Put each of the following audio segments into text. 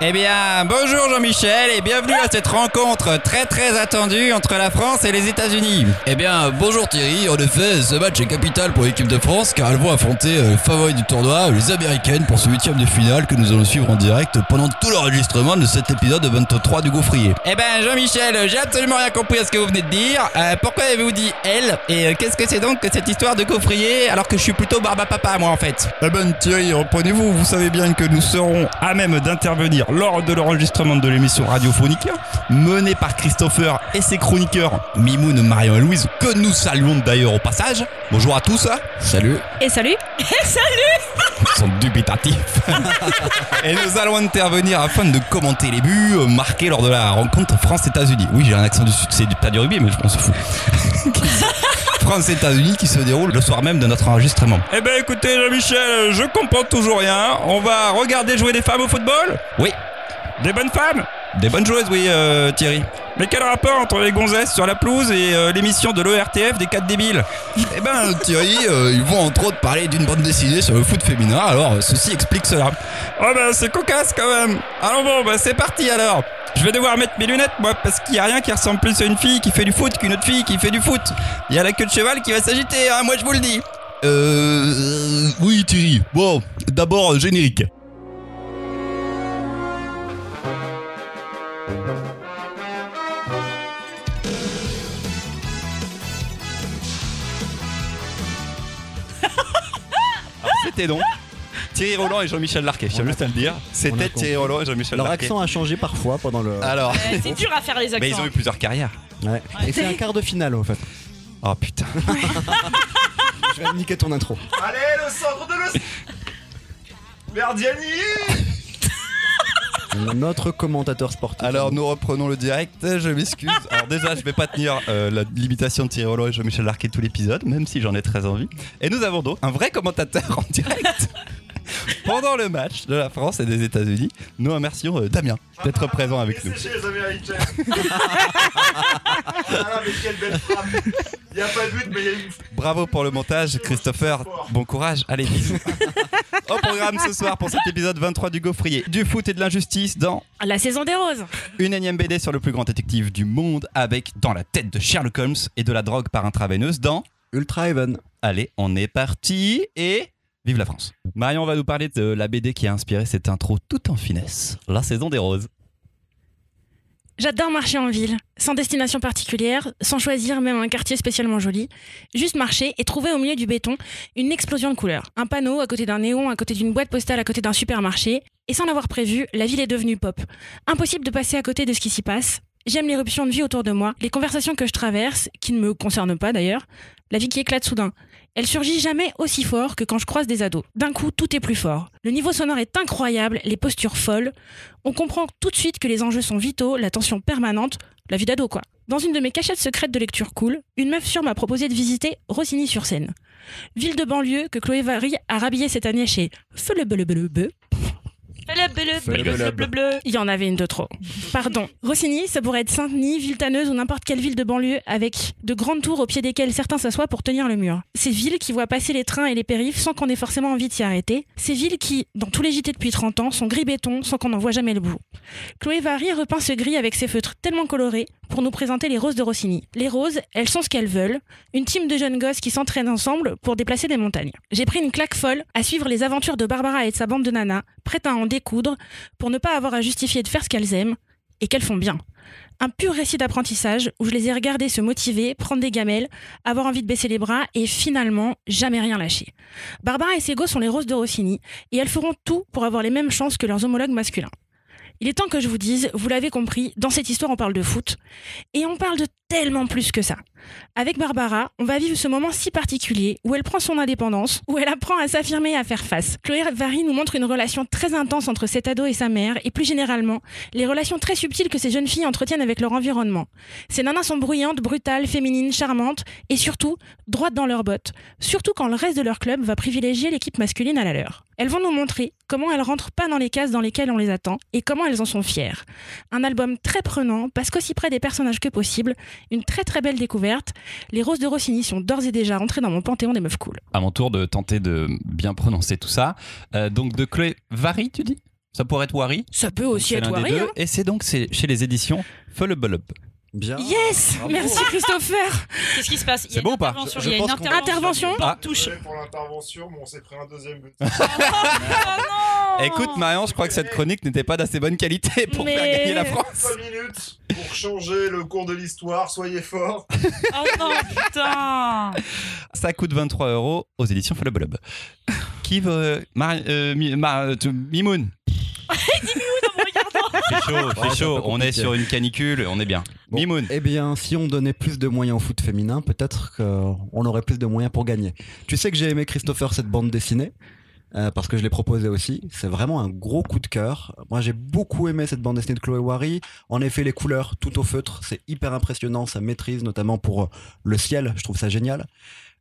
Eh bien, bonjour Jean-Michel et bienvenue à cette rencontre très très attendue entre la France et les États-Unis. Eh bien, bonjour Thierry. En effet, ce match est capital pour l'équipe de France car elles vont affronter euh, le favori du tournoi, les Américaines, pour ce huitième de finale que nous allons suivre en direct pendant tout l'enregistrement de cet épisode de 23 du Gaufrier. Eh ben Jean-Michel, j'ai absolument rien compris à ce que vous venez de dire. Euh, pourquoi avez-vous dit elle Et euh, qu'est-ce que c'est donc que cette histoire de gaufrier alors que je suis plutôt barba papa moi en fait? Eh ben Thierry, reprenez-vous, vous savez bien que nous serons à même d'intervenir lors de l'enregistrement de l'émission radiophonique menée par Christopher et ses chroniqueurs Mimoun, Marion et Louise, que nous saluons d'ailleurs au passage. Bonjour à tous. Salut. Et salut Et salut Ils sont dubitatifs. et nous allons intervenir afin de commenter les buts marqués lors de la rencontre France-États-Unis. Oui, j'ai un accent du sud, c'est du- pas du rugby, mais je m'en fous. France-États-Unis qui se déroule le soir même de notre enregistrement. Eh ben écoutez Jean-Michel, je comprends toujours rien. On va regarder jouer des femmes au football? Oui. Des bonnes femmes? Des bonnes joueuses, oui, euh, Thierry. Mais quel rapport entre les gonzesses sur la pelouse et euh, l'émission de l'ERTF des 4 débiles? Eh ben Thierry, euh, ils vont entre autres parler d'une bande dessinée sur le foot féminin, alors euh, ceci explique cela. Oh bah c'est cocasse quand même Alors bon, bah c'est parti alors je vais devoir mettre mes lunettes moi parce qu'il y a rien qui ressemble plus à une fille qui fait du foot qu'une autre fille qui fait du foot. Il y a la queue de cheval qui va s'agiter, hein, moi je vous le dis. Euh... Oui Thierry. Bon, d'abord euh, générique. C'était donc Thierry Roland et Jean-Michel Larquet, je tiens juste à le dire. C'était a Thierry Roland et Jean-Michel Leur Larquet. accent a changé parfois pendant le. Alors, Ouais, C'est dur à faire les accents. Mais ils ont eu plusieurs carrières. Ouais. Et c'est un quart de finale en fait. Oh putain. Je vais niquer ton intro. Allez, le centre de le... Verdiani Notre commentateur sportif. Alors nous reprenons le direct, je m'excuse. Alors déjà je vais pas tenir euh, la limitation de Thierry Roland et Jean-Michel Larquet tout l'épisode, même si j'en ai très envie. Et nous avons donc un vrai commentateur en direct. Pendant le match de la France et des États-Unis, nous remercions euh, Damien d'être présent avec nous. Chez les Américains. ah mais quelle belle frappe. Il n'y a pas de but, mais il y a une... Bravo pour le montage, Christopher. Bon courage, allez bisous. Au programme ce soir pour cet épisode 23 du Gaufrier, du foot et de l'injustice dans La saison des roses. Une énième BD sur le plus grand détective du monde avec dans la tête de Sherlock Holmes et de la drogue par intraveineuse dans Ultra Even. Allez, on est parti et vive la France. Marion va nous parler de la BD qui a inspiré cette intro tout en finesse, La saison des roses. J'adore marcher en ville, sans destination particulière, sans choisir même un quartier spécialement joli. Juste marcher et trouver au milieu du béton une explosion de couleurs. Un panneau à côté d'un néon, à côté d'une boîte postale, à côté d'un supermarché. Et sans l'avoir prévu, la ville est devenue pop. Impossible de passer à côté de ce qui s'y passe. J'aime l'éruption de vie autour de moi, les conversations que je traverse, qui ne me concernent pas d'ailleurs, la vie qui éclate soudain. Elle surgit jamais aussi fort que quand je croise des ados. D'un coup, tout est plus fort. Le niveau sonore est incroyable, les postures folles. On comprend tout de suite que les enjeux sont vitaux, la tension permanente, la vie d'ado quoi. Dans une de mes cachettes secrètes de lecture cool, une meuf sûre m'a proposé de visiter Rossini-sur-Seine. Ville de banlieue que Chloé Vary a rhabillée cette année chez Feleblebelebe. Il y en avait une de trop. Pardon. Rossini, ça pourrait être Saint-Denis, Ville-Tanneuse ou n'importe quelle ville de banlieue avec de grandes tours au pied desquelles certains s'assoient pour tenir le mur. Ces villes qui voient passer les trains et les périphes sans qu'on ait forcément envie de s'y arrêter. Ces villes qui, dans tous les JT depuis 30 ans, sont gris béton sans qu'on n'en voit jamais le bout. Chloé Vary repeint ce gris avec ses feutres tellement colorés pour nous présenter les roses de Rossini. Les roses, elles sont ce qu'elles veulent, une team de jeunes gosses qui s'entraînent ensemble pour déplacer des montagnes. J'ai pris une claque folle à suivre les aventures de Barbara et de sa bande de nanas, prêtes à en découdre pour ne pas avoir à justifier de faire ce qu'elles aiment et qu'elles font bien. Un pur récit d'apprentissage où je les ai regardées se motiver, prendre des gamelles, avoir envie de baisser les bras et finalement jamais rien lâcher. Barbara et gosses sont les roses de Rossini et elles feront tout pour avoir les mêmes chances que leurs homologues masculins. Il est temps que je vous dise, vous l'avez compris, dans cette histoire on parle de foot et on parle de tellement plus que ça. Avec Barbara, on va vivre ce moment si particulier où elle prend son indépendance, où elle apprend à s'affirmer et à faire face. Chloé Vary nous montre une relation très intense entre cet ado et sa mère, et plus généralement, les relations très subtiles que ces jeunes filles entretiennent avec leur environnement. Ces nanas sont bruyantes, brutales, féminines, charmantes, et surtout, droites dans leurs bottes, surtout quand le reste de leur club va privilégier l'équipe masculine à la leur. Elles vont nous montrer comment elles rentrent pas dans les cases dans lesquelles on les attend, et comment elles en sont fières. Un album très prenant, parce qu'aussi près des personnages que possible, une très très belle découverte. Les roses de Rossini sont d'ores et déjà rentrées dans mon panthéon des meufs cool. À mon tour de tenter de bien prononcer tout ça. Euh, donc de Chloé Vary, tu dis? Ça pourrait être Wari? Ça peut aussi être Wari. hein. Et c'est donc chez les éditions Fullable. Bien. Yes Merci Christopher Qu'est-ce qui se passe? Il y a C'est une bon ou pas? intervention. Il y a je une intervention. Ah. Touche. Pour l'intervention, mais on s'est pris un deuxième but. Ah non Écoute, Marion, je crois que cette chronique n'était pas d'assez bonne qualité pour Mais- faire gagner la France. 5 minutes pour changer le cours de l'histoire, soyez forts. Oh non, putain Ça coûte 23 euros aux éditions Fullable. Qui veut. Mar- euh, Mi- Mar- euh, Mimoun C'est chaud, Ouais, un chaud. On est sur une canicule, on est bien. Bon, Mimoun. Eh bien, si on donnait plus de moyens au foot féminin, peut-être qu'on aurait plus de moyens pour gagner. Tu sais que j'ai aimé Christopher cette bande dessinée. euh, parce que je l'ai proposé aussi. C'est vraiment un gros coup de cœur. Moi, j'ai beaucoup aimé cette bande dessinée de Chloé Wary. En effet, les couleurs tout au feutre, c'est hyper impressionnant. Ça maîtrise, notamment pour euh, le ciel. Je trouve ça génial.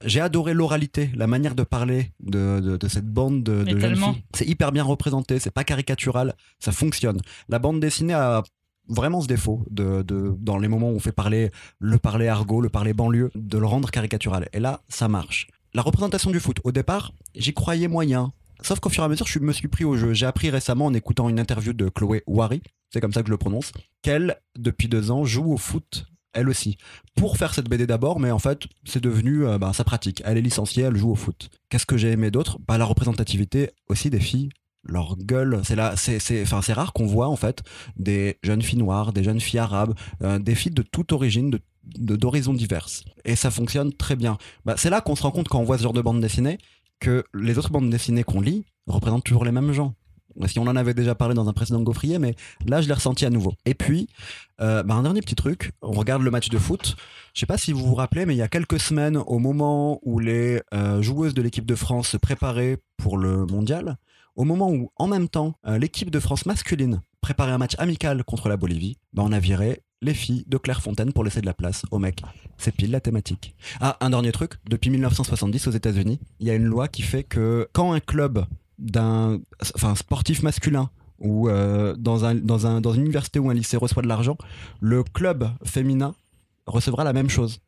J'ai adoré l'oralité, la manière de parler de, de, de cette bande de, de jeunes filles. C'est hyper bien représenté. C'est pas caricatural. Ça fonctionne. La bande dessinée a vraiment ce défaut de, de, dans les moments où on fait parler le parler argot, le parler banlieue, de le rendre caricatural. Et là, ça marche. La représentation du foot, au départ, j'y croyais moyen. Sauf qu'au fur et à mesure, je me suis pris au jeu. J'ai appris récemment en écoutant une interview de Chloé Wary, c'est comme ça que je le prononce, qu'elle, depuis deux ans, joue au foot, elle aussi. Pour faire cette BD d'abord, mais en fait, c'est devenu euh, bah, sa pratique. Elle est licenciée, elle joue au foot. Qu'est-ce que j'ai aimé d'autre? Bah, La représentativité aussi des filles. Leur gueule, c'est là, c'est, c'est, enfin, c'est rare qu'on voit en fait des jeunes filles noires, des jeunes filles arabes, euh, des filles de toute origine, de, d'horizons diverses. Et ça fonctionne très bien. Bah, c'est là qu'on se rend compte quand on voit ce genre de bande dessinée que les autres bandes dessinées qu'on lit représentent toujours les mêmes gens. Si on en avait déjà parlé dans un précédent gaufrier, mais là je l'ai ressenti à nouveau. Et puis, euh, bah, un dernier petit truc, on regarde le match de foot. Je sais pas si vous vous rappelez, mais il y a quelques semaines, au moment où les euh, joueuses de l'équipe de France se préparaient pour le mondial, au moment où, en même temps, euh, l'équipe de France masculine préparait un match amical contre la Bolivie, bah, on a viré les filles de Clairefontaine pour laisser de la place aux mecs. C'est pile la thématique. Ah, un dernier truc, depuis 1970 aux États-Unis, il y a une loi qui fait que quand un club d'un enfin sportif masculin ou euh, dans, un, dans, un, dans une université ou un lycée reçoit de l'argent, le club féminin recevra la même chose.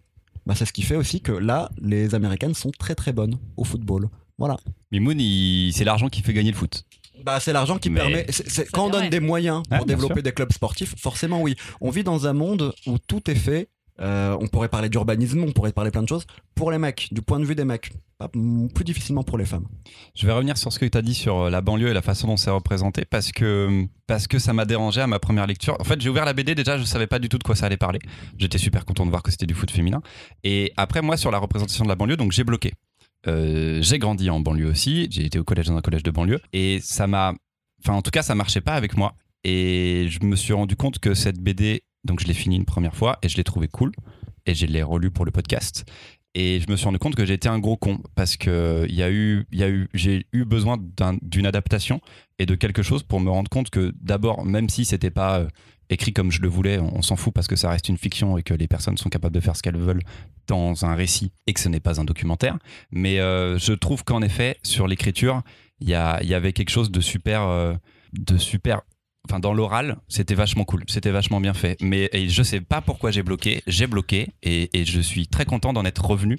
Bah, c'est ce qui fait aussi que là, les Américaines sont très très bonnes au football. Voilà. Mimoun, il- c'est l'argent qui fait gagner le foot. Bah, c'est l'argent qui Mais- permet. c'est- c'est- Ça, quand on donne vrai. des moyens pour bien développer des clubs sportifs, forcément oui. On vit dans un monde où tout est fait. Euh, on pourrait parler d'urbanisme, on pourrait parler plein de choses pour les mecs, du point de vue des mecs. Plus difficilement pour les femmes. Je vais revenir sur ce que tu as dit sur euh, la banlieue et la façon dont c'est représenté parce que, parce que ça m'a dérangé à ma première lecture. En fait, j'ai ouvert la BD, déjà, je savais pas du tout de quoi ça allait parler. J'étais super content de voir que c'était du foot féminin. Et après, moi, sur la représentation de la banlieue, donc j'ai bloqué. Euh, j'ai grandi en banlieue aussi, j'ai été au collège dans un collège de banlieue et ça m'a. Enfin, en tout cas, ça marchait pas avec moi. Et je me suis rendu compte que cette BD, donc je l'ai finie une première fois et je l'ai trouvé cool et je l'ai relu pour le podcast. Et je me suis rendu compte que j'étais un gros con parce que y a eu, j'ai eu besoin d'un- d'une adaptation et de quelque chose pour me rendre compte que d'abord, même si c'était pas euh, écrit comme je le voulais, on, s'en fout parce que ça reste une fiction et que les personnes sont capables de faire ce qu'elles veulent dans un récit et que ce n'est pas un documentaire. Mais euh, je trouve qu'en effet, sur l'écriture, il y, y avait quelque chose de super, euh, de super. Enfin, dans l'oral, c'était vachement cool, c'était vachement bien fait. Mais et je sais pas pourquoi j'ai bloqué, j'ai bloqué et, et je suis très content d'en être revenu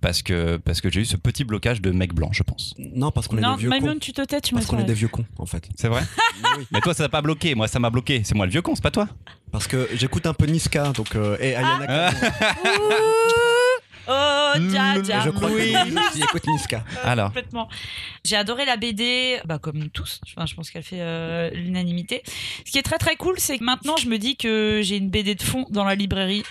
parce que, parce que j'ai eu ce petit blocage de mec blanc, je pense. Non, parce qu'on est des vieux Maïmoun, cons. tu te tais, tu me Parce qu'on est des vieux cons, en fait. C'est vrai Mais toi, ça t'a pas bloqué, moi, ça m'a bloqué. C'est moi le vieux con, c'est pas toi Parce que j'écoute un peu Niska, donc. Euh, et Ayana Kamura. Oh, dja, dja. Je crois Oui. que qui écoute Niska. Alors, Complètement. J'ai adoré la BD, bah, comme tous. Enfin, je pense qu'elle fait euh, l'unanimité. Ce qui est très très cool, c'est que maintenant je me dis que j'ai une BD de fond dans la librairie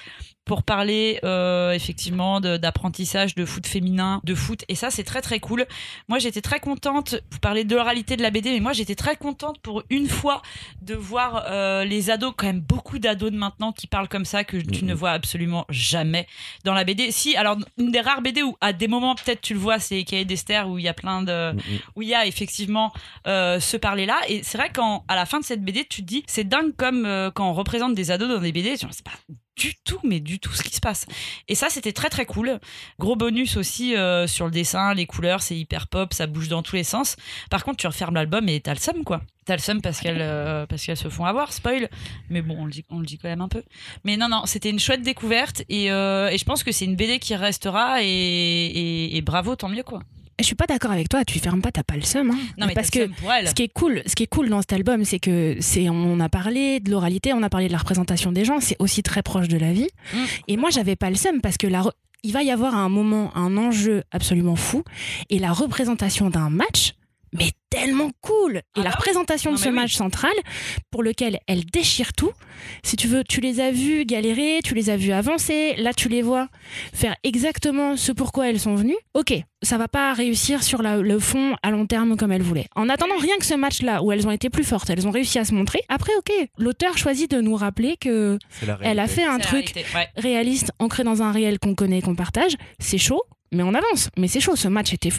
pour parler euh, effectivement d'apprentissage de foot féminin, de foot, et ça c'est très très cool. Moi j'étais très contente, vous parlez de l'oralité de la BD, mais moi j'étais très contente pour une fois de voir euh, les ados, quand même beaucoup d'ados de maintenant qui parlent comme ça que tu ne vois absolument jamais dans la BD. Si, alors une des rares BD où à des moments peut-être tu le vois, c'est Cahiers d'Esther où il y a plein de, où il y a effectivement euh, ce parler là. Et c'est vrai qu'à la fin de cette BD, tu te dis, c'est dingue comme euh, quand on représente des ados dans des BD, c'est pas du tout, mais du tout ce qui se passe. Et ça, c'était très très cool. Gros bonus aussi euh, sur le dessin, les couleurs, c'est hyper pop, ça bouge dans tous les sens. Par contre, tu refermes l'album et t'as le seum, quoi. T'as le seum parce qu'elles euh, parce qu'elles se font avoir, spoil. Mais bon, on le dit, on le dit quand même un peu. Mais non, non, c'était une chouette découverte et, euh, et je pense que c'est une BD qui restera et, et, et bravo, tant mieux, quoi. Je suis pas d'accord avec toi. Tu fermes pas, t'as pas le seum. hein. Non, mais parce que ce qui est cool, ce qui est cool dans cet album, c'est que c'est on a parlé de l'oralité, on a parlé de la représentation des gens. C'est aussi très proche de la vie. Mm. Et moi, j'avais pas le seum parce que la il va y avoir à un moment un enjeu absolument fou et la représentation d'un match. Mais tellement cool Et Ah la bah représentation de ce oui. match central, pour lequel elle déchire tout. Si tu veux, tu les as vus galérer, tu les as vus avancer. Là, tu les vois faire exactement ce pourquoi elles sont venues. Ok, ça va pas réussir sur la- le fond à long terme comme elles voulaient. En attendant, rien que ce match-là où elles ont été plus fortes, elles ont réussi à se montrer. Après, ok, l'auteur choisit de nous rappeler que elle a fait un truc réaliste, ancré dans un réel qu'on connaît, qu'on partage. C'est chaud, mais on avance. Mais c'est chaud. Ce match était,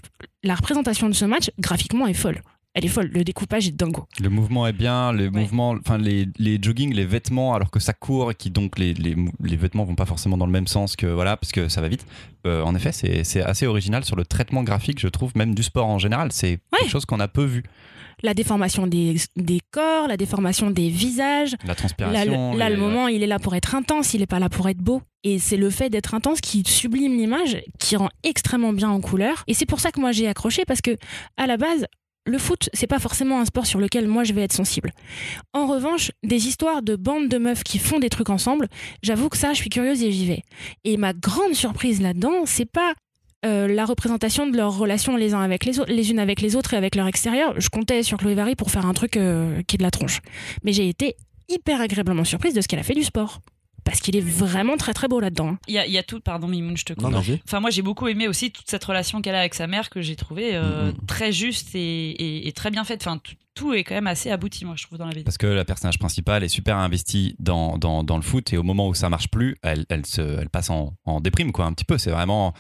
la représentation de ce match graphiquement est folle. Elle est folle. Le découpage est dingo. Le mouvement est bien, les mouvements, enfin les, les jogging, les vêtements, alors que ça court et qui donc les, les, les vêtements vont pas forcément dans le même sens que voilà, parce que ça va vite. Euh, en effet, c'est c'est assez original sur le traitement graphique, je trouve, même du sport en général. C'est Ouais. quelque chose qu'on a peu vu. La déformation des, des corps, la déformation des visages. La Là, transpiration. le, là, les- le moment, il est là pour être intense, il n'est pas là pour être beau. Et c'est le fait d'être intense qui sublime l'image, qui rend extrêmement bien en couleur. Et c'est pour ça que moi j'ai accroché, parce que à la base, le foot, c'est pas forcément un sport sur lequel moi je vais être sensible. En revanche, des histoires de bandes de meufs qui font des trucs ensemble, j'avoue que ça, je suis curieuse et j'y vais. Et ma grande surprise là-dedans, c'est pas euh, la représentation de leurs relations les uns avec les autres, les unes avec les autres et avec leur extérieur. Je comptais sur Chloé Vary pour faire un truc euh, qui est de la tronche. Mais j'ai été hyper agréablement surprise de ce qu'elle a fait du sport. Parce qu'il est vraiment très très beau là-dedans. Il y a, il y a tout, pardon Mimoun, je te coupe. Non. Enfin, moi, j'ai beaucoup aimé aussi toute cette relation qu'elle a avec sa mère que j'ai trouvé euh, Mhm. très juste et, et- et très bien faite. Enfin, tout, tout est quand même assez abouti, moi, je trouve, dans la BD. Parce que la personnage principale est super investie dans, dans, dans le foot et au moment où ça marche plus, elle, elle, se, elle passe en, en déprime, quoi, un petit peu. C'est vraiment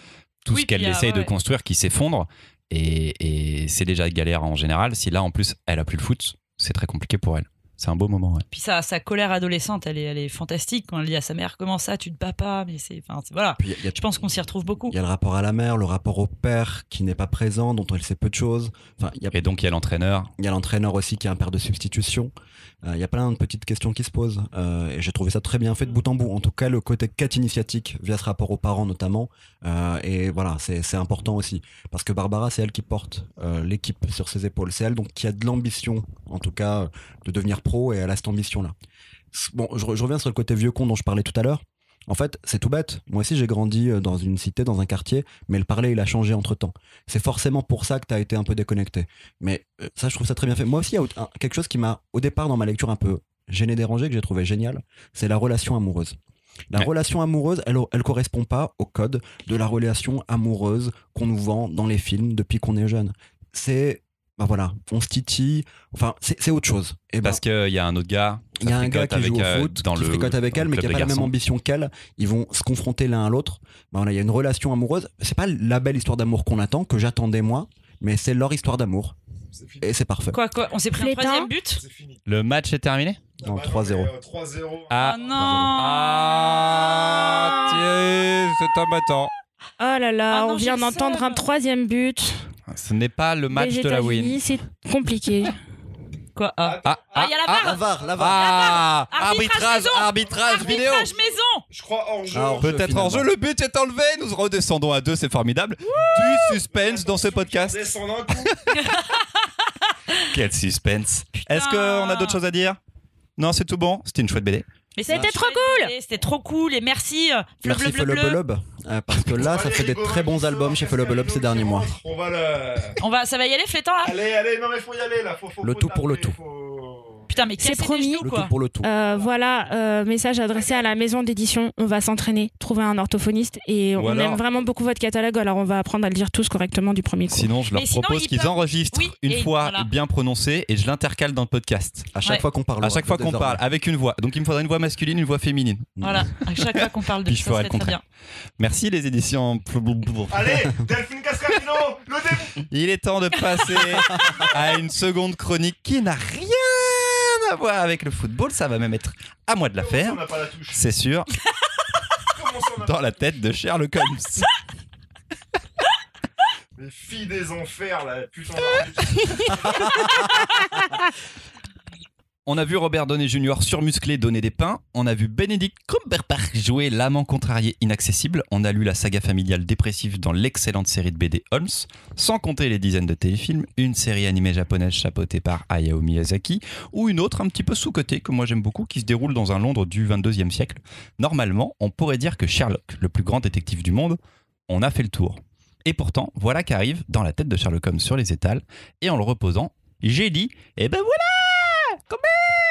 tout Oui, ce qu'elle ah, essaye ouais, de ouais. construire qui s'effondre. Et, et c'est déjà galère en général. Si là, en plus, elle a plus le foot, c'est très compliqué pour elle. C'est un beau moment, ouais. Puis sa, sa colère adolescente, elle est, elle est fantastique quand elle dit à sa mère Comment ça, tu te bats pas? Mais c'est. Enfin, voilà. Puis il y a- il y a Je pense qu'on s'y retrouve beaucoup. Il y a le rapport à la mère, le rapport au père qui n'est pas présent, dont elle sait peu de choses. Enfin, il y a, Et donc, il y a l'entraîneur. il y a l'entraîneur aussi qui est un père de substitution. Euh, il y a plein de petites questions qui se posent. Euh, et j'ai trouvé ça très bien fait de bout en bout. En tout cas, le côté quête initiatique via ce rapport aux parents notamment. Euh, et voilà, c'est c'est important aussi. Parce que Barbara, c'est elle qui porte euh, l'équipe sur ses épaules. C'est elle donc qui a de l'ambition, en tout cas, de devenir pro et elle a cette ambition-là. Bon, je, re- je reviens sur le côté vieux con dont je parlais tout à l'heure. En fait, c'est tout bête. Moi aussi, j'ai grandi euh, dans une cité, dans un quartier, mais le parler, il a changé entre temps. C'est forcément pour ça que tu as été un peu déconnecté. Mais euh, ça, je trouve ça très bien fait. Moi aussi, il y a quelque chose qui m'a, au départ, dans ma lecture, un peu gêné, dérangé, que j'ai trouvé génial, c'est la relation amoureuse. La Ouais. relation amoureuse, elle, elle correspond pas au code de la relation amoureuse qu'on nous vend dans les films depuis qu'on est jeune. C'est, bah voilà, on se titille, enfin, c'est autre chose. Et ben, Parce qu'il y a un autre gars. il y a un gars qui joue au euh, foot, dans qui le- fricote avec elle, le mais qui n'a pas la même ambition qu'elle. Ils vont se confronter l'un à l'autre. Ben voilà, il y a une relation amoureuse. C'est pas la belle histoire d'amour qu'on attend, que j'attendais moi, mais c'est leur histoire d'amour. Et c'est parfait. Quoi, quoi On s'est pris un troisième but. Le match est terminé? Non, bah 3-0. mais, euh, 3-0. Ah, Oh non Ah, tiens, c'est embêtant. Oh là là, Ah non, on vient d'entendre un troisième but. Ce n'est pas le match de la win. C'est compliqué. Quoi Ah, Ah, Ah, il y a la barre La VAR, la VAR. Ah, Arbitrage arbitrage, maison. arbitrage vidéo. Arbitrage maison Je crois hors jeu. Ah, hors jeu, Peut-être en jeu, le but est enlevé. Nous redescendons à deux, c'est formidable. Du suspense dans ce podcast. Coup. Quel suspense. Est-ce qu'on a d'autres choses à dire? Non, c'est tout bon. C'était une chouette BD. Mais C'était trop cool C'était trop cool et merci euh, Merci. Belob, euh, parce que là, ça fait des très bons albums chez Fellow Belob ces derniers mois. On va le. On va, ça va y aller, Flétan là Allez, allez, non mais faut y aller là. Faut, faut, Le faut tout pour le tout. faut- Putain, mais C'est promis. genoux, Le quoi. tout pour le tout. Euh, voilà, euh, message adressé à la maison d'édition. On va s'entraîner, trouver un orthophoniste et Ou on alors- aime vraiment beaucoup votre catalogue. Alors on va apprendre à le dire tous correctement du premier coup. Sinon, je leur Mais propose ils qu'ils peuvent- enregistrent Oui, une fois voilà. bien prononcée et je l'intercale dans le podcast. À chaque Ouais. fois qu'on parle. À chaque fois qu'on parle avec une voix. Donc il me faudrait une voix masculine, une voix féminine. Voilà, à chaque fois qu'on parle de Puis je ça, ferai serait le très contraire. bien. Merci les éditions. Allez, Delphine Cascarino, le début. Il est temps de passer à une seconde chronique qui n'a rien à voir avec le football. Ça va même être à moi de la faire. la C'est sûr, dans la tête de Sherlock Holmes. Les filles des enfers là, putain. On a vu Robert Downey Jr. surmusclé donner des pains. On a vu Benedict Cumberbatch jouer l'amant contrarié inaccessible. On a lu la saga familiale dépressive dans l'excellente série de BD Holmes. Sans compter les dizaines de téléfilms, une série animée japonaise chapeautée par Hayao Miyazaki ou une autre un petit peu sous-cotée que moi j'aime beaucoup qui se déroule dans un Londres du 22e siècle. Normalement, on pourrait dire que Sherlock, le plus grand détective du monde, on a fait le tour. Et pourtant, voilà qu'arrive dans la tête de Sherlock Holmes sur les étals et en le reposant, j'ai dit Eh ben voilà Quand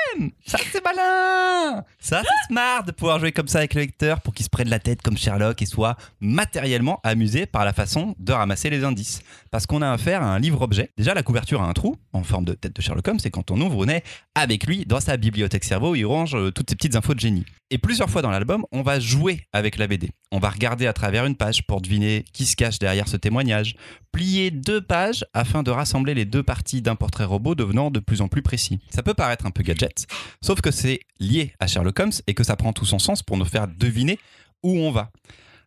Ça c'est malin Ça c'est smart de pouvoir jouer comme ça avec le lecteur pour qu'il se prenne la tête comme Sherlock et soit matériellement amusé par la façon de ramasser les indices. Parce qu'on a affaire à un livre-objet. Déjà, la couverture a un trou en forme de tête de Sherlock Holmes, et quand on ouvre, on est avec lui dans sa bibliothèque cerveau, il range euh, toutes ces petites infos de génie. Et plusieurs fois dans l'album, on va jouer avec la BD. On va regarder à travers une page pour deviner qui se cache derrière ce témoignage, plier deux pages afin de rassembler les deux parties d'un portrait robot devenant de plus en plus précis. Ça peut paraître un peu gadget, sauf que c'est lié à Sherlock Holmes et que ça prend tout son sens pour nous faire deviner où on va.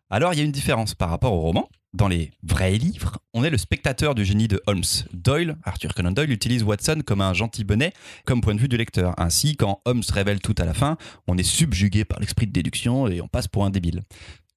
Alors il y a une différence par rapport au roman. Dans les vrais livres, on est le spectateur du génie de Holmes. Doyle, Arthur Conan Doyle, utilise Watson comme un gentil bonnet, comme point de vue du lecteur. Ainsi, quand Holmes révèle tout à la fin, on est subjugué par l'esprit de déduction et on passe pour un débile.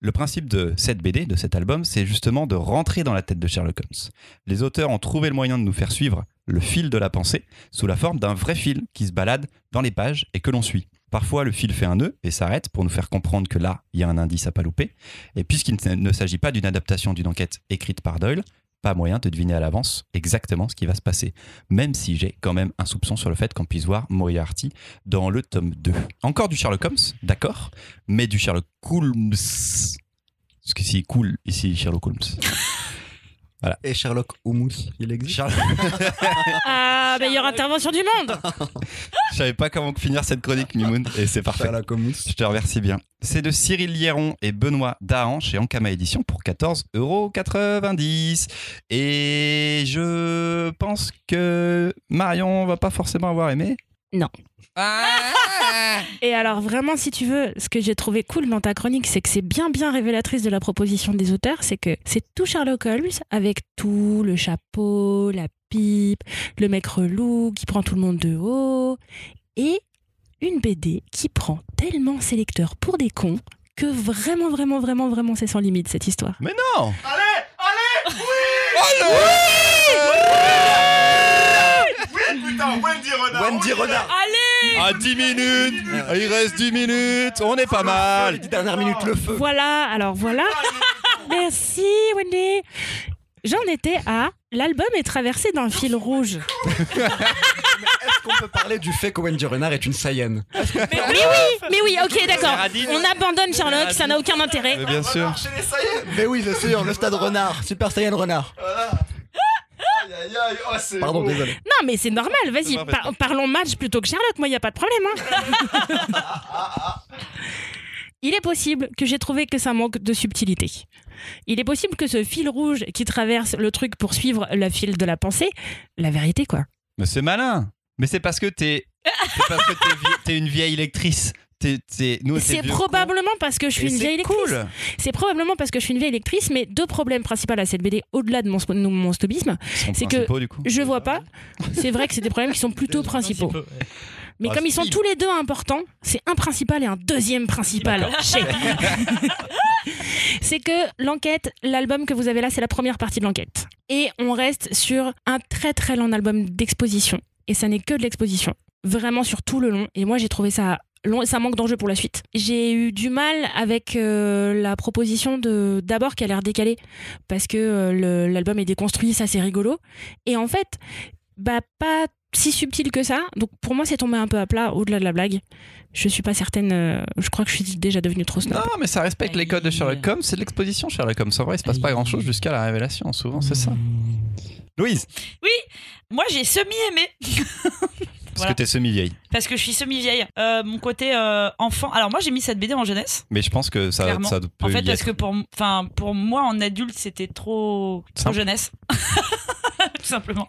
Le principe de cette BD, de cet album, c'est justement de rentrer dans la tête de Sherlock Holmes. Les auteurs ont trouvé le moyen de nous faire suivre le fil de la pensée sous la forme d'un vrai fil qui se balade dans les pages et que l'on suit. Parfois, le fil fait un nœud et s'arrête pour nous faire comprendre que là, il y a un indice à pas louper. Et puisqu'il ne- s'agit pas d'une adaptation d'une enquête écrite par Doyle, pas moyen de deviner à l'avance exactement ce qui va se passer. Même si j'ai quand même un soupçon sur le fait qu'on puisse voir Moriarty dans le tome 2. Encore du Sherlock Holmes, d'accord, mais du Sherlock Holmes. Parce que c'est cool ici, Sherlock Holmes. Et Sherlock Holmes, il existe Ah, meilleure intervention du monde Je savais pas comment finir cette chronique, Mimoun, et c'est parfait. Sherlock Holmes. Je te remercie bien. C'est de Cyril Liéron et Benoît Dahan chez Ankama Édition pour 14,90€. Et je pense que Marion va pas forcément avoir aimé. Non. Ah. Et alors vraiment, si tu veux, ce que j'ai trouvé cool dans ta chronique, c'est que c'est bien bien révélatrice de la proposition des auteurs, c'est que c'est tout Sherlock Holmes avec tout le chapeau, la pipe, le mec relou qui prend tout le monde de haut, et une BD qui prend tellement ses lecteurs pour des cons que vraiment vraiment vraiment vraiment c'est sans limite cette histoire. Mais non! Allez, allez, oui! Oui, putain, Wendy Renard Wendy est. Renard Allez À 10 minutes Il reste 10 minutes On est pas Les mal dix dernières minutes, le feu Voilà, alors voilà. Merci Wendy. J'en étais à l'album est traversé d'un fil rouge. Est-ce qu'on peut parler du fait que Wendy Renard est une Saiyenne Mais oui, oui, mais oui, ok, d'accord. On abandonne Sherlock, ça n'a aucun intérêt. Mais Bien sûr. Mais oui, c'est sûr, le stade Renard, Super Saiyan Renard. Voilà Aïe, aïe, aïe, oh, c'est Pardon, beau. désolé. Non, mais c'est normal, vas-y, par- parlons match plutôt que Sherlock, moi, il n'y a pas de problème. hein. Il est possible que j'ai trouvé que ça manque de subtilité. Il est possible que ce fil rouge qui traverse le truc pour suivre le fil de la pensée, la vérité, quoi. Mais c'est malin Mais c'est parce que t'es... C'est parce que t'es, vie- t'es une vieille lectrice. C'est probablement parce que je suis Et une vieille lectrice. cool C'est probablement parce que je suis une vieille lectrice, mais deux problèmes principaux à cette BD, au-delà de mon, mon snobisme, C'est que principaux, du coup. je vois pas. C'est vrai que c'est des problèmes qui sont plutôt principaux. Mais Ah, comme ils sont tous les deux importants, c'est un principal et un deuxième principal. C'est que l'enquête, l'album que vous avez là, c'est la première partie de l'enquête. Et on reste sur un très très long album d'exposition. Et ça n'est que de l'exposition. Vraiment sur tout le long. Et moi, j'ai trouvé ça. Ça manque d'enjeu pour la suite. J'ai eu du mal avec euh, la proposition de d'abord qui a l'air décalée parce que euh, l'album est déconstruit, ça c'est rigolo. Et en fait, bah pas si subtil que ça. Donc pour moi, c'est tombé un peu à plat au-delà de la blague. Je suis pas certaine. euh, je crois que je suis déjà devenue trop snob. Non, mais ça respecte les codes de Sherlock Holmes, c'est de l'exposition Sherlock Holmes. En vrai, il se passe pas grand chose jusqu'à la révélation, souvent, c'est ça. Louise, Moi, j'ai semi-aimé. parce Voilà. que t'es semi-vieille. Parce que je suis semi-vieille. Euh, mon côté euh, enfant. Alors, moi, j'ai mis cette BD en jeunesse. Mais je pense que ça, Clairement. ça peut En fait, y parce être. que pour, enfin, pour moi, en adulte, c'était trop, trop jeunesse. Tout simplement.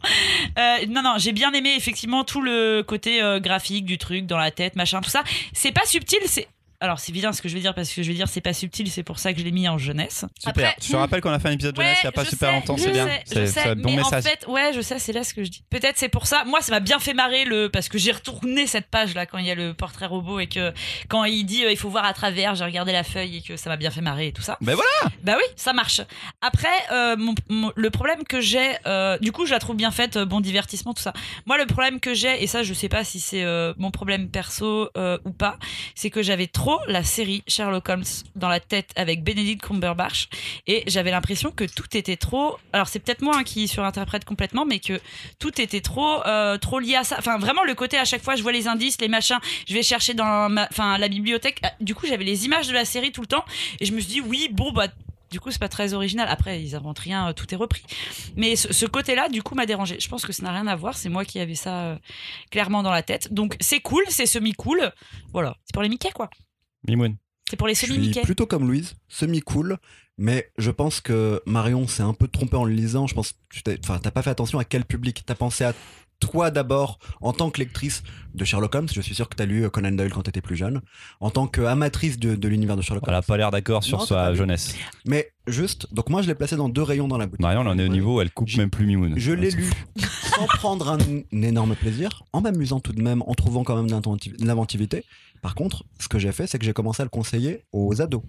Euh, non, non, j'ai bien aimé effectivement tout le côté euh, graphique du truc dans la tête, machin, tout ça. C'est pas subtil, c'est alors c'est vilain ce que je vais dire parce que je vais dire c'est pas subtil, c'est pour ça que je l'ai mis en jeunesse. Super. Après- je te rappelle qu'on a fait un épisode jeunesse il y a pas super sais, longtemps, c'est bien. C'est un bon mais message. En fait, ouais, je sais, c'est là ce que je dis. Peut-être c'est pour ça. Moi, ça m'a bien fait marrer le parce que j'ai retourné cette page là quand il y a le portrait robot et que quand il dit euh, il faut voir à travers, j'ai regardé la feuille et que ça m'a bien fait marrer et tout ça. Ben voilà. Bah oui, ça marche. Après, euh, mon- mon- le problème que j'ai, euh, du coup, je la trouve bien faite, bon divertissement, tout ça. Moi, le problème que j'ai, et ça, je sais pas si c'est mon problème perso ou pas, c'est que j'avais trop la série Sherlock Holmes dans la tête avec Benedict Cumberbatch, et j'avais l'impression que tout était trop. Alors, c'est peut-être moi hein, qui surinterprète complètement, mais que tout était trop, euh, trop lié à ça. Enfin, vraiment, le côté à chaque fois, je vois les indices, les machins, je vais chercher dans enfin, la bibliothèque. Ah, Du coup, j'avais les images de la série tout le temps, et je me suis dit, oui, bon, bah du coup, c'est pas très original. Après, ils inventent rien, euh, tout est repris. Mais ce, ce côté-là, du coup, m'a dérangé. Je pense que ça n'a rien à voir. C'est moi qui avais ça euh, clairement dans la tête. Donc, c'est cool, c'est semi-cool. Voilà. C'est pour les Mickey, quoi. Mimoun. C'est pour les Je suis semi-Mickey. plutôt comme Louise, semi-cool, mais je pense que Marion s'est un peu trompé en le lisant. Je pense que tu t'as pas fait attention à quel public. T'as pensé à toi d'abord en tant que lectrice de Sherlock Holmes. Je suis sûr que t'as lu Conan Doyle quand t'étais plus jeune. En tant qu'amatrice de, de l'univers de Sherlock Elle Holmes. a pas l'air d'accord sur Non, sa jeunesse. Mais juste, donc moi je l'ai placé dans deux rayons dans la boutique. Marion, là, on est au niveau où elle coupe même plus Mimoun. Je l'ai lu sans prendre un, un énorme plaisir, en m'amusant tout de même, en trouvant quand même de l'inventivité. Par contre, ce que j'ai fait, c'est que j'ai commencé à le conseiller aux ados.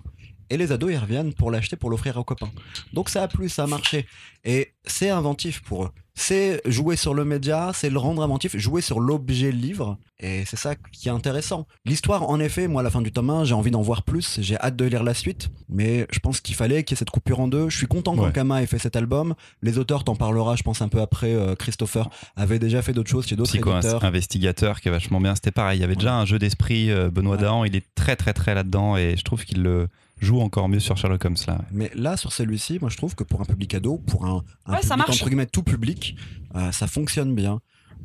Et les ados, ils reviennent pour l'acheter, pour l'offrir aux copains. Donc ça a plu, ça a marché. Et c'est inventif pour eux. C'est jouer sur le média, c'est le rendre inventif, jouer sur l'objet livre. Et c'est ça qui est intéressant. L'histoire, en effet, moi, à la fin du tome 1, j'ai envie d'en voir plus. J'ai hâte de lire la suite. Mais je pense qu'il fallait qu'il y ait cette coupure en deux. Je suis content Ouais. qu'Ankama ait fait cet album. Les auteurs, t'en parlera, je pense, un peu après. euh, Christopher avait déjà fait d'autres choses chez d'autres éditeurs. investigateur qui est vachement bien. C'était pareil. Il y avait déjà un jeu d'esprit. euh, Benoît Ouais. Dahan, il est très très très là-dedans et je trouve qu'il le joue encore mieux sur Sherlock Holmes là. Mais là, sur celui-ci, moi, je trouve que pour un public ado, pour un, un Ouais, public entre guillemets tout public, euh, ça fonctionne bien.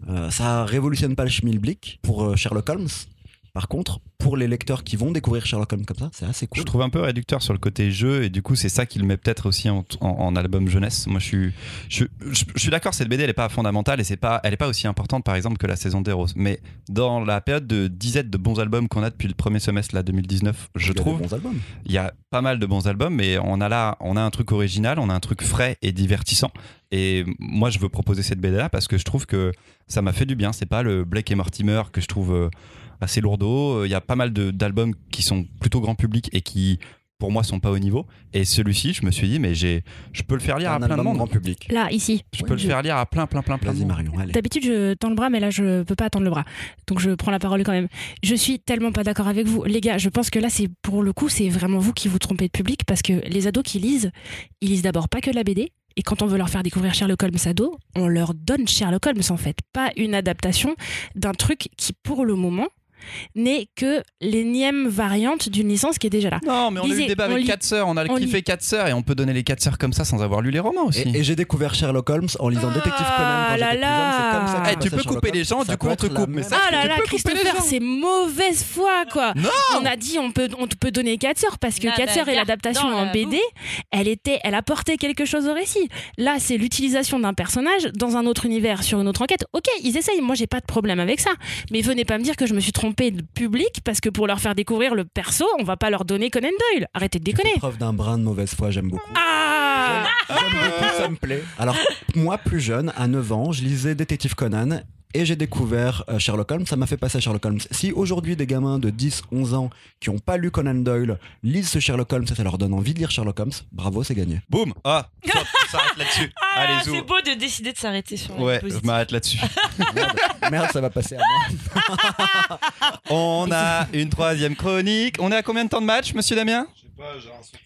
Euh, ça révolutionne pas le schmilblick pour euh, Sherlock Holmes. Par contre, pour les lecteurs qui vont découvrir Sherlock Holmes comme ça, c'est assez cool. Je trouve un peu réducteur sur le côté jeu et du coup c'est ça qui le met peut-être aussi en, en- en album jeunesse. Moi je suis je, je- je suis d'accord cette BD elle est pas fondamentale et c'est pas elle est pas aussi importante par exemple que la saison des roses. Mais dans la période de dizaines de bons albums qu'on a depuis le premier semestre là 2019, je Il trouve bons albums. il y a pas mal de bons albums, mais on a là, on a un truc original, on a un truc frais et divertissant. Et moi, je veux proposer cette BD là parce que je trouve que ça m'a fait du bien. C'est pas le Blake et Mortimer que je trouve euh, assez lourdeau. Il y a pas mal de- d'albums qui sont plutôt grand public et qui, pour moi, sont pas au niveau. Et celui-ci, je me suis dit, mais j'ai, je peux le faire lire un à plein de monde. grand public. Là, ici. Je peux le faire lire à plein, plein, plein, plein de. Marion. D'habitude, je tends le bras, mais là, je peux pas tendre le bras. Donc, je prends la parole quand même. Je suis tellement pas d'accord avec vous. Les gars, je pense que là, c'est pour le coup, c'est vraiment vous qui vous trompez de public parce que les ados qui lisent, ils lisent d'abord pas que la BD. Et quand on veut leur faire découvrir Sherlock Holmes ado, on leur donne Sherlock Holmes en fait, pas une adaptation d'un truc qui, pour le moment, n'est que l'énième variante d'une licence qui est déjà là. Non, mais on a eu le débat on avec lit. 4 sœurs, on a On kiffé 4 sœurs et on peut donner les 4 sœurs comme ça sans avoir lu les romans aussi. Et, et j'ai découvert Sherlock Holmes en lisant Ah Détective Conan quand là jeune. C'est comme ça tu peux Sherlock couper les gens, du coup, on te coupe, mais même- ça- Ah là là, Christopher, c'est mauvaise foi quoi. Non On a dit on peut on te peut donner 4 sœurs parce que Ah 4 bah, sœurs et l'adaptation en BD, elle était elle apportait quelque chose au récit. Là, c'est l'utilisation d'un personnage dans un autre univers sur une autre enquête. OK, ils essayent, moi j'ai pas de problème avec ça. Mais venez pas me dire que je me suis trompée de public parce que pour leur faire découvrir le perso, on va pas leur donner Conan Doyle. Arrêtez de déconner. preuve d'un brin de mauvaise foi, j'aime beaucoup. Ah J'aime beaucoup, ça me plaît. Alors, moi, plus jeune, à 9 ans, je lisais Détective Conan et j'ai découvert euh, Sherlock Holmes. Ça m'a fait passer à Sherlock Holmes. Si aujourd'hui, des gamins de 10, 11 ans qui n'ont pas lu Conan Doyle lisent ce Sherlock Holmes et ça leur donne envie de lire Sherlock Holmes, bravo, c'est gagné. Boum Ah, s'arrête là-dessus. Ah, Allez, c'est beau de décider de s'arrêter sur Ouais, je m'arrête là-dessus. Merde, merde, ça va passer à moi. On a une troisième chronique. On est à combien de temps de match, monsieur Damien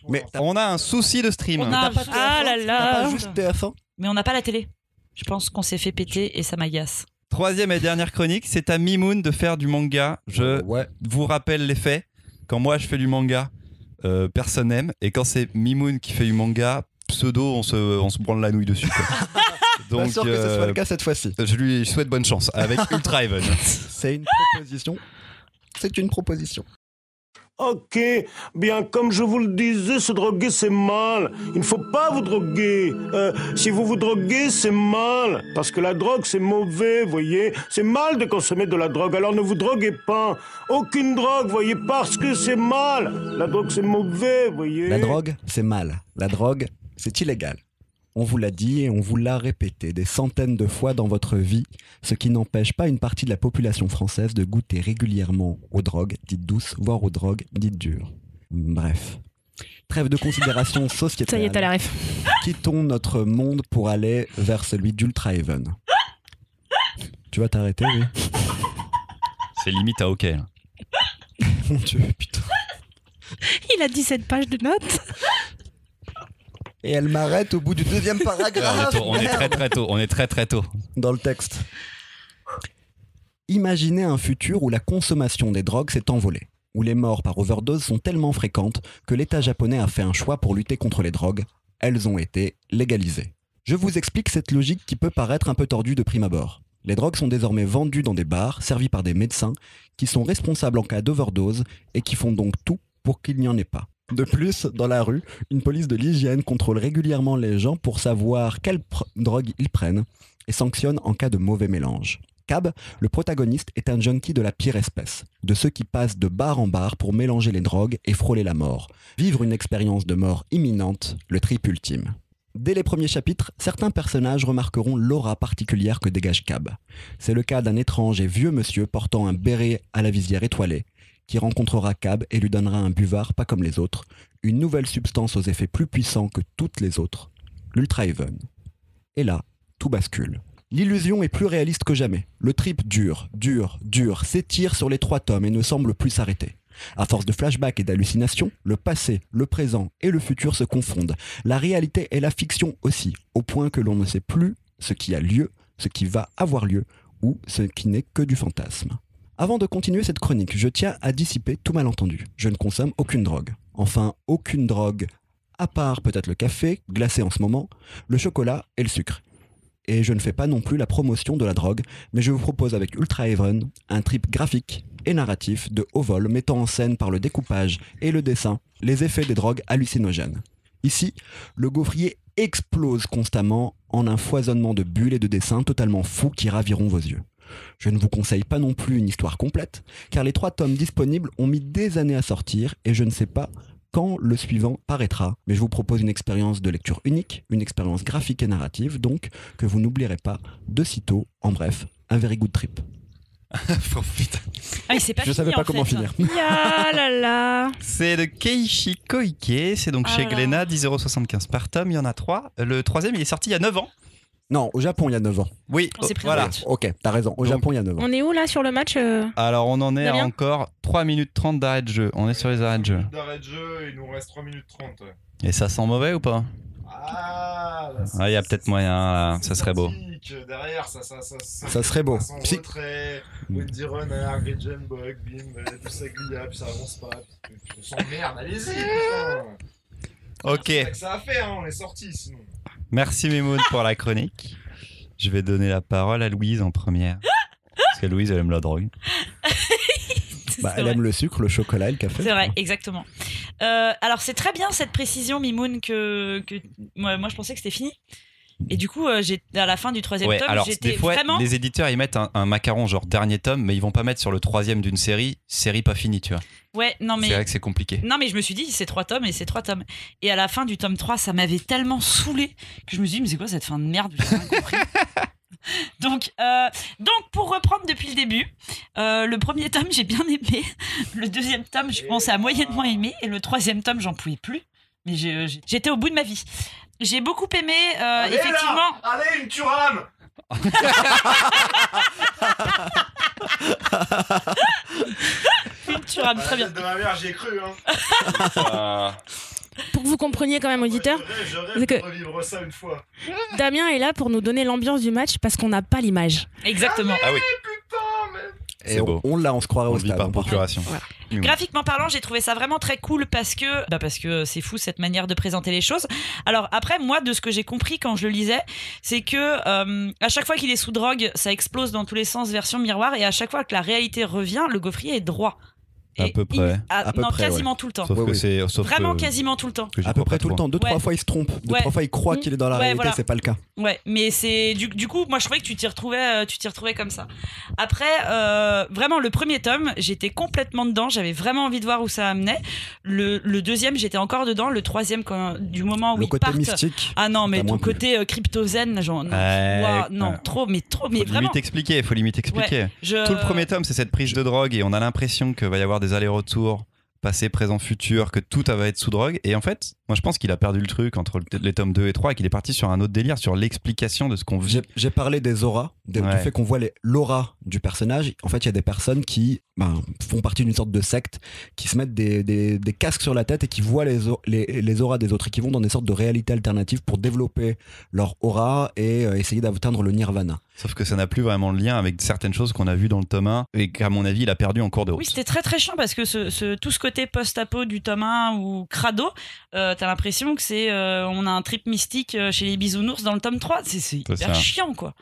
Mais t'as On a un souci de stream. On a- pas de Ah là TF1, là. t'as pas juste TF1 Mais on n'a pas la télé. Je pense qu'on s'est fait péter et ça m'agace. Troisième et dernière chronique, c'est à Mimoun de faire du manga. Je Ouais. vous rappelle les faits. Quand moi je fais du manga, euh, personne n'aime. Et quand c'est Mimoun qui fait du manga, pseudo, on se, on se branle la nouille dessus. quoi. Pas Donc, sûr que ce euh, soit le cas cette fois-ci. je lui souhaite bonne chance avec Ultra Heaven. C'est une proposition. C'est une proposition. Ok, bien comme je vous le disais, se droguer c'est mal. Il ne faut pas vous droguer. Euh, si vous vous droguez, c'est mal. Parce que la drogue c'est mauvais, voyez. C'est mal de consommer de la drogue, alors ne vous droguez pas. Aucune drogue, voyez, parce que c'est mal. La drogue c'est mauvais, voyez. La drogue, c'est mal. La drogue, c'est illégal. On vous l'a dit et on vous l'a répété des centaines de fois dans votre vie, ce qui n'empêche pas une partie de la population française de goûter régulièrement aux drogues dites douces, voire aux drogues dites dures. Bref. Trêve de considération sociétale. Ça y est, t'as la ref. Quittons notre monde pour aller vers celui d'Ultra Heaven. Tu vas t'arrêter, oui C'est limite à OK. là. Mon dieu, putain. Il a 17 pages de notes. Et elle m'arrête au bout du deuxième paragraphe. on est très très tôt. On est très très tôt. dans le texte. Imaginez un futur où la consommation des drogues s'est envolée, où les morts par overdose sont tellement fréquentes que l'État japonais a fait un choix pour lutter contre les drogues. Elles ont été légalisées. Je vous explique cette logique qui peut paraître un peu tordue de prime abord. Les drogues sont désormais vendues dans des bars, servis par des médecins, qui sont responsables en cas d'overdose et qui font donc tout pour qu'il n'y en ait pas. De plus, dans la rue, une police de l'hygiène contrôle régulièrement les gens pour savoir quelle drogue ils prennent et sanctionne en cas de mauvais mélange. Cab, le protagoniste, est un junkie de la pire espèce, de ceux qui passent de bar en bar pour mélanger les drogues et frôler la mort, vivre une expérience de mort imminente, le trip ultime. Dès les premiers chapitres, certains personnages remarqueront l'aura particulière que dégage Cab. C'est le cas d'un étrange et vieux monsieur portant un béret à la visière étoilée, qui rencontrera Cab et lui donnera un buvard pas comme les autres, une nouvelle substance aux effets plus puissants que toutes les autres, l'Ultra Heaven. Et là, tout bascule. L'illusion est plus réaliste que jamais. Le trip dure, dure, dure, s'étire sur les trois tomes et ne semble plus s'arrêter. À force de flashbacks et d'hallucinations, le passé, le présent et le futur se confondent. La réalité et la fiction aussi, au point que l'on ne sait plus ce qui a lieu, ce qui va avoir lieu, ou ce qui n'est que du fantasme. Avant de continuer cette chronique, je tiens à dissiper tout malentendu. Je ne consomme aucune drogue. Enfin, aucune drogue, à part peut-être le café, glacé en ce moment, le chocolat et le sucre. Et je ne fais pas non plus la promotion de la drogue, mais je vous propose avec Ultra Heaven un trip graphique et narratif de haut vol mettant en scène par le découpage et le dessin les effets des drogues hallucinogènes. Ici, le gaufrier explose constamment en un foisonnement de bulles et de dessins totalement fous qui raviront vos yeux. Je ne vous conseille pas non plus une histoire complète, car les trois tomes disponibles ont mis des années à sortir et je ne sais pas quand le suivant paraîtra. Mais je vous propose une expérience de lecture unique, une expérience graphique et narrative, donc que vous n'oublierez pas de sitôt. En bref, un very good trip. Oh, putain. Ah, il pas je fini, savais pas en comment fait. finir. Ya là là. C'est de Keiichi Koike, c'est donc Ah chez là. Glénat, 10,75€ par tome, il y en a trois. Le troisième, il est sorti il y a 9 ans. Non, au Japon, il y a 9 ans. Oui, On s'est pris voilà. Ok, t'as raison. Au Donc- Japon, il y a 9 ans. On est où là sur le match euh Alors on en est à encore 3 minutes 30 d'arrêt de jeu. On est sur les arrêts de jeu. D'arrêt de jeu, il nous reste 3 minutes 30. ouais. Et ça sent mauvais ou pas? Ah, là, Ah, il y a peut-être moyen, là. ça serait beau. Derrière, ça, ça, ça, Ça serait beau. Psy- retrait, Wendy Runner, Gretchen Bug, bim, euh, tout ça glia, puis ça avance pas. Puis on s'emmerde, allez-y. Ok, C'est ça que ça a fait, hein, on est sorti sinon. Merci Mimoun pour la chronique. Je vais donner la parole à Louise en première. Parce que Louise, elle aime la drogue. Bah, elle vrai. aime le sucre, le chocolat et le café. C'est vrai, exactement. Euh, alors c'est très bien cette précision, Mimoun, que, que moi, moi je pensais que c'était fini. Et du coup, euh, j'ai à la fin du troisième Ouais, tome, alors j'étais des fois, vraiment. les éditeurs ils mettent un, un macaron genre dernier tome, mais ils vont pas mettre sur le troisième d'une série, série pas finie, tu vois. Ouais, non C'est mais. vrai que c'est compliqué. Non mais je me suis dit c'est trois tomes et c'est trois tomes. Et à la fin du tome 3 ça m'avait tellement saoulé que je me suis dit mais c'est quoi cette fin de merde? J'ai rien compris. Donc euh, donc pour reprendre depuis le début euh, le premier tome j'ai bien aimé. Le deuxième tome je commençais à moyennement aimer. Et le troisième tome j'en pouvais plus. Mais j'ai- j'étais au bout de ma vie. J'ai beaucoup aimé euh, Allez, effectivement là Allez, une turame À très la bien tête de ma mère, j'y ai cru. Hein. Pour que vous compreniez quand même, auditeur, Moi, je rêve, je rêve c'est que- de revivre ça une fois. Damien est là pour nous donner l'ambiance du match parce qu'on n'a pas l'image. exactement Ah oui, Putain, mais. Et on, l'a, on se croirait on au stade. par procuration. Graphiquement parlant, j'ai trouvé ça vraiment très cool parce que bah parce que c'est fou cette manière de présenter les choses. Alors après moi de ce que j'ai compris quand je le lisais, c'est que euh, à chaque fois qu'il est sous drogue, ça explose dans tous les sens version miroir et à chaque fois que la réalité revient, le gaufrier est droit. À peu il- près. ah, À peu non, près, quasiment tout le temps. Sauf Ouais, que oui. sauf Vraiment que- quasiment tout le temps. que À peu près tout le temps. Deux, Ouais. trois fois, il se trompe. Deux, Ouais. trois fois, il croit Mm. qu'il est dans la Ouais, réalité, voilà. c'est pas le cas. Ouais, mais c'est du, du coup, moi je trouvais que tu t'y retrouvais, euh, tu t'y retrouvais comme ça. Après, euh, vraiment le premier tome, j'étais complètement dedans, j'avais vraiment envie de voir où ça amenait. Le, le deuxième, j'étais encore dedans. Le troisième, quand, du moment où Le ils côté partent. mystique. Ah non, mais ton côté euh, cryptozen, genre non, trop, mais trop, mais Faut vraiment. limite expliquer, faut limite expliquer. Je- Tout le premier tome, c'est cette prise de drogue et on a l'impression qu'il va y avoir des allers-retours, passé, présent, futur, que tout va être sous drogue. Et en fait, moi je pense qu'il a perdu le truc entre le- les tomes 2 et 3 et qu'il est parti sur un autre délire, sur l'explication de ce qu'on vit. J'ai parlé des auras, des- Ouais. du fait qu'on voit les- l'aura du personnage. En fait, il y a des personnes qui ben, font partie d'une sorte de secte, qui se mettent des, des- des casques sur la tête et qui voient les, les, les auras des autres et qui vont dans des sortes de réalités alternatives pour développer leur aura et euh, essayer d'atteindre le nirvana. Sauf que ça n'a plus vraiment de lien avec certaines choses qu'on a vues dans le tome 1 et qu'à mon avis, il a perdu en cours de route. Oui, c'était très très chiant parce que ce, ce- tout ce côté post-apo du tome 1 ou crado, euh, t'as l'impression que c'est euh, on a un trip mystique euh, chez les bisounours dans le tome 3. C'est hyper ça. chiant quoi.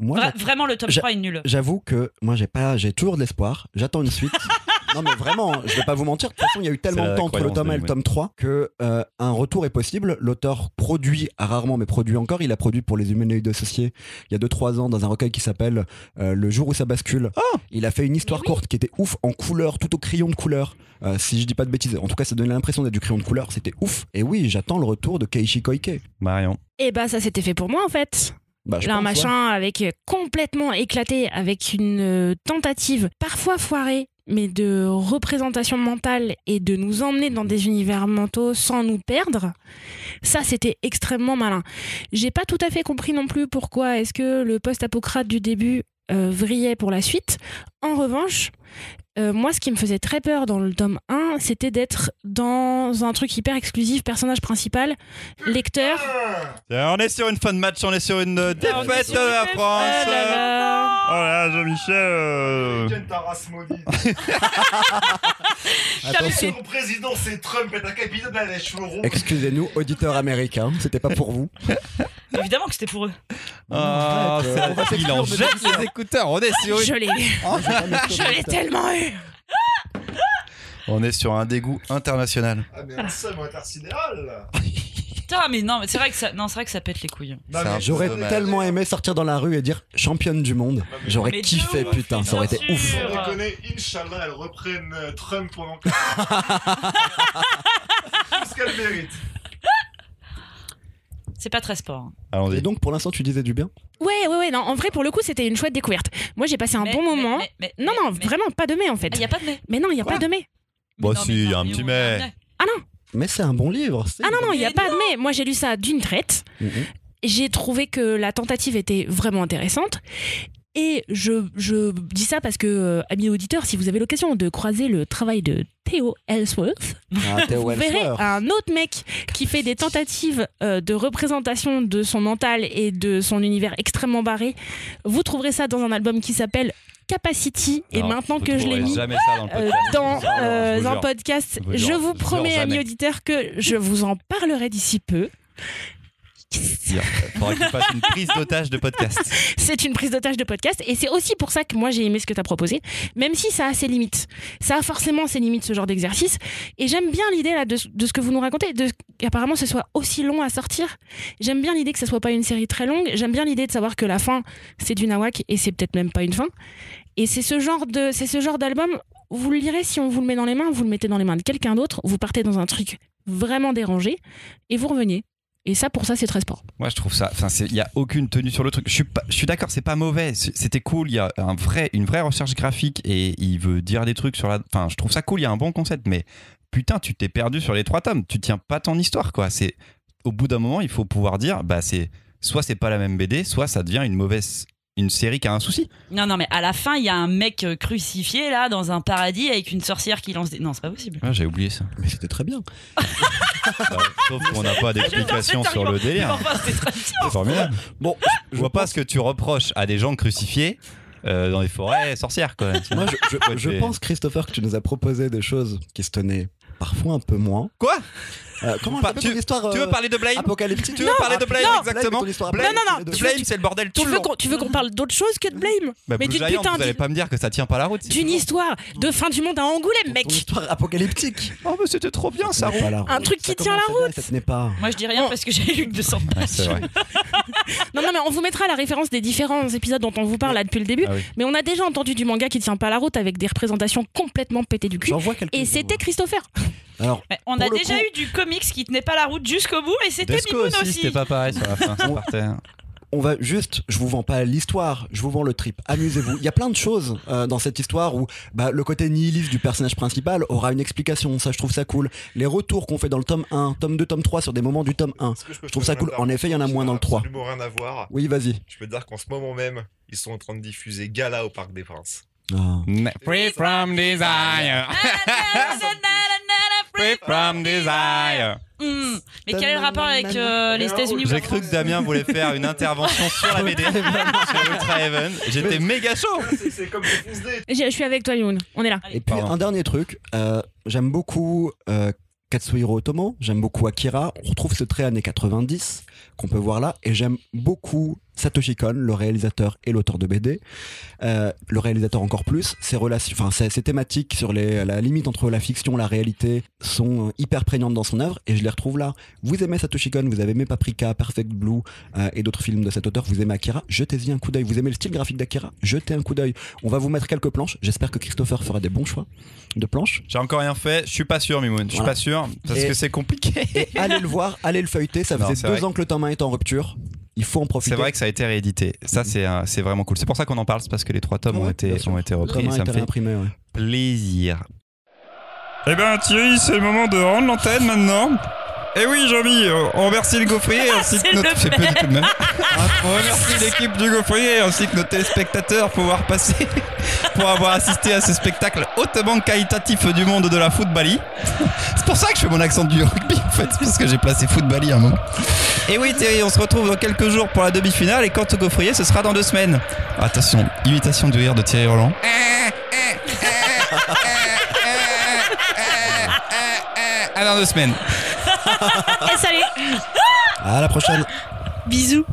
Moi, Vra- vraiment, le tome j'a- 3 est nul. j'avoue que moi, j'ai pas, j'ai toujours de l'espoir. J'attends une suite. non, mais vraiment, je vais pas vous mentir. De toute façon, il y a eu tellement de temps entre le tome 1 et le tome 3 que euh, un retour est possible. L'auteur produit rarement, mais produit encore. Il a produit pour les humanoïdes associés il y a 2-3 ans dans un recueil qui s'appelle euh, Le jour où ça bascule. il a fait une histoire oui. courte qui était ouf en couleur, tout au crayon de couleur. Euh, si je dis pas de bêtises, en tout cas, ça donnait l'impression d'être du crayon de couleur. C'était ouf. Et oui, j'attends le retour de Keiichi Koike. Marion. Et bah ça s'était fait pour moi en fait. Bah, Là, un ouais. machin avec complètement éclaté, avec une tentative parfois foirée, mais de représentation mentale et de nous emmener dans des univers mentaux sans nous perdre. Ça, c'était extrêmement malin. J'ai pas tout à fait compris non plus pourquoi est-ce que le post-apocrate du début euh, vrillait pour la suite. En revanche, euh, moi, ce qui me faisait très peur dans le tome 1, c'était d'être dans un truc hyper exclusif, personnage principal, lecteur. On est sur une fin de match, on est sur une euh, défaite sur de une la. France. Ah là là. Oh là, Jean-Michel. euh, Ken ta race maudite. Attention. Ton président c'est Trump et ta capitaine elle a les cheveux ronds. Excusez-nous, auditeurs américains, c'était pas pour vous. Évidemment que c'était pour eux. Oh, va il en jette les écouteurs. On est sur une- Je l'ai, je l'ai tellement eu. On est sur un dégoût international. Ah mais un seum intersidéral. Putain, mais non, mais c'est vrai que ça, non, c'est vrai que ça pète les couilles. Non, mais J'aurais dommage. tellement aimé sortir dans la rue et dire championne du monde. mais- J'aurais Mais kiffé, ouf, putain, ça aurait été bien ouf. sûr. On déconne, Inch'Allah, elle reprenne euh, Trump pendant que. Tout ce qu'elle mérite. C'est pas très sport. hein. Allons-y. Et donc pour l'instant tu disais du bien? Ouais, ouais, ouais, non, en vrai, pour le coup, c'était une chouette découverte. Moi, j'ai passé un Mais- bon mais- moment. mais- mais- non, non, mais- vraiment, pas de mai, en fait. Il y a pas de mais. Mais non, il n'y a Quoi pas de mai. Bon, Mais non, si, il y a un petit un Ah non, Mais c'est un bon livre. ah non, non, il n'y a pas de mai. Moi, j'ai lu ça d'une traite. Mhm. J'ai trouvé que la tentative était vraiment intéressante. Et je, je dis ça parce que, euh, amis auditeurs, si vous avez l'occasion de croiser le travail de Theo Ellsworth, Ah, Theo vous verrez Ellsworth. un autre mec qui fait des tentatives euh, de représentation de son mental et de son univers extrêmement barré. Vous trouverez ça dans un album qui s'appelle Capacity. Et maintenant que je l'ai mis dans euh, euh, un podcast, Je vous promets, amis auditeurs, que je vous en parlerai d'ici peu. Il une prise d'otage de podcast. C'est une prise d'otage de podcast et c'est aussi pour ça que moi j'ai aimé ce que tu as proposé, même si ça a ses limites. Ça a forcément ses limites ce genre d'exercice et j'aime bien l'idée là de, de ce que vous nous racontez, de qu'apparemment ce soit aussi long à sortir. J'aime bien l'idée que ça soit pas une série très longue. J'aime bien l'idée de savoir que la fin c'est du nawak et c'est peut-être même pas une fin. Et c'est ce genre de c'est ce genre d'album. Vous le lirez si on vous le met dans les mains, vous le mettez dans les mains de quelqu'un d'autre, vous partez dans un truc vraiment dérangé et vous revenez. Et ça pour ça c'est très sport. Moi, je trouve ça. Enfin, il y a aucune tenue sur le truc. Je suis, suis d'accord, c'est pas mauvais. C'était cool. Il y a un vrai, une vraie recherche graphique et il veut dire des trucs sur la. Enfin, je trouve ça cool. Il y a un bon concept, mais putain, tu t'es perdu sur les trois tomes. Tu tiens pas ton histoire, quoi. C'est au bout d'un moment, il faut pouvoir dire, bah, c'est soit c'est pas la même BD, soit ça devient une mauvaise, une série qui a un souci. Non, non, mais à la fin, il y a un mec euh, crucifié là dans un paradis avec une sorcière qui lance des. Non, c'est pas possible. Ah, J'ai oublié ça. Mais c'était très bien. Bah, sauf qu'on n'a pas d'explication sur le délire. Enfin, c'était très bien. C'est formidable. Bon, Je vois pas ce que tu reproches à des gens crucifiés euh, dans les forêts sorcières, quoi. moi je, je- Ouais, je c'est- pense Christopher que tu nous as proposé des choses qui se tenaient parfois un peu moins. Quoi? Euh, comment tu- ton histoire Tu veux euh, parler de Blame apocalyptique Tu veux parler de Blame non. exactement Blame, ton histoire. Blame, Non, non, non, Blame, c'est le bordel tout Tu le veux long. tu veux qu'on parle d'autre chose que de Blame Bah, Mais Blue d'une Giant, putain vous allez pas me dire que ça tient pas la route. d'une c'est histoire de fin du monde à Angoulême, mec histoire apocalyptique. Oh, mais c'était trop bien ça, Un route. truc qui tient la et Ça pas. Moi, je dis rien Oh. parce que j'ai lu que 200 Ouais, c'est vrai. Non, non, mais on vous mettra la référence des différents épisodes dont on vous parle là depuis le début. Ah. Mais on a déjà entendu du manga qui tient pas la route avec des représentations complètement pétées du cul. J'en vois quelques Et c'était Christopher. Alors, Mais on a déjà coup- eu du comics qui tenait pas la route jusqu'au bout et c'était Mimoun aussi, aussi. c'était pas pareil sur la fin. ça partait. on va juste, je vous vends pas l'histoire, je vous vends le trip. Amusez-vous. Il y a plein de choses euh, dans cette histoire où bah, le côté nihiliste du personnage principal aura une explication. Ça, je trouve ça cool. Les retours qu'on fait dans le tome 1, tome 2, tome 3 sur des moments du tome 1. Est-ce que peux Je trouve ça cool. En effet, il y en a moins dans le 3. Absolument rien à voir. Oui, vas-y. Je peux te dire qu'en ce moment même, ils sont en train de diffuser Gala au Parc des Princes. Ah. Free from desire. Free from desire. Hmm. Mais quel est le rapport avec euh, les États-Unis J'ai cru que Damien voulait faire une intervention sur la BD sur Ultra Heaven. J'étais méga chaud. C'est- comme. Je je suis avec toi, Youn. On est là. Et puis Pardon. un dernier truc, euh, j'aime beaucoup euh, Katsuhiro Otomo, j'aime beaucoup Akira, on retrouve ce trait années 90 qu'on peut voir là, et j'aime beaucoup Satoshi Kon, le réalisateur et l'auteur de BD, Euh, le réalisateur encore plus, ses relations, enfin ses, ses thématiques sur les, la limite entre la fiction et la réalité sont hyper prégnantes dans son œuvre, et je les retrouve là. Vous aimez Satoshi Kon, vous avez aimé Paprika, Perfect Blue euh, et d'autres films de cet auteur, vous aimez Akira, jetez-y un coup d'œil. Vous aimez le style graphique d'Akira, jetez un coup d'œil. On va vous mettre quelques planches, j'espère que Christopher fera des bons choix de planches. J'ai encore rien fait. Je suis pas sûr, Mimoun. Je suis Voilà. pas sûr parce Et- que c'est compliqué. Allez le voir, allez le feuilleter. Ça faisait deux vrai. ans que le tome 1 est en rupture. Il faut en profiter. C'est vrai que ça a été réédité. Ça, c'est c'est vraiment cool. C'est pour ça qu'on en parle, c'est parce que les trois tomes ont été bien ont été repris. tome et 1 ça me fait réimprimé, ouais. plaisir. Eh ben Thierry, c'est le moment de rendre l'antenne maintenant. Eh oui, Jean-Mi, on remercie le gaufrier ainsi que notre. le C'est pas du tout le même. on remercie l'équipe du gaufrier ainsi que nos téléspectateurs pour avoir passé, pour avoir assisté à ce spectacle hautement qualitatif du monde de la footballie. C'est pour ça que je fais mon accent du rugby en fait, parce que j'ai placé footballie à un moment. Et oui, Thierry, on se retrouve dans quelques jours pour la demi-finale et quant au gaufrier, ce sera dans deux semaines. Attention, imitation du rire de Thierry Roland. À dans deux semaines. Et salut À la prochaine. Bisous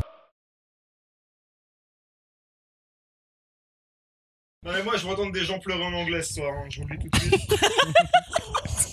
Non mais moi je vais entendre des gens pleurer en anglais ce soir, hein. je vous le dis tout de suite.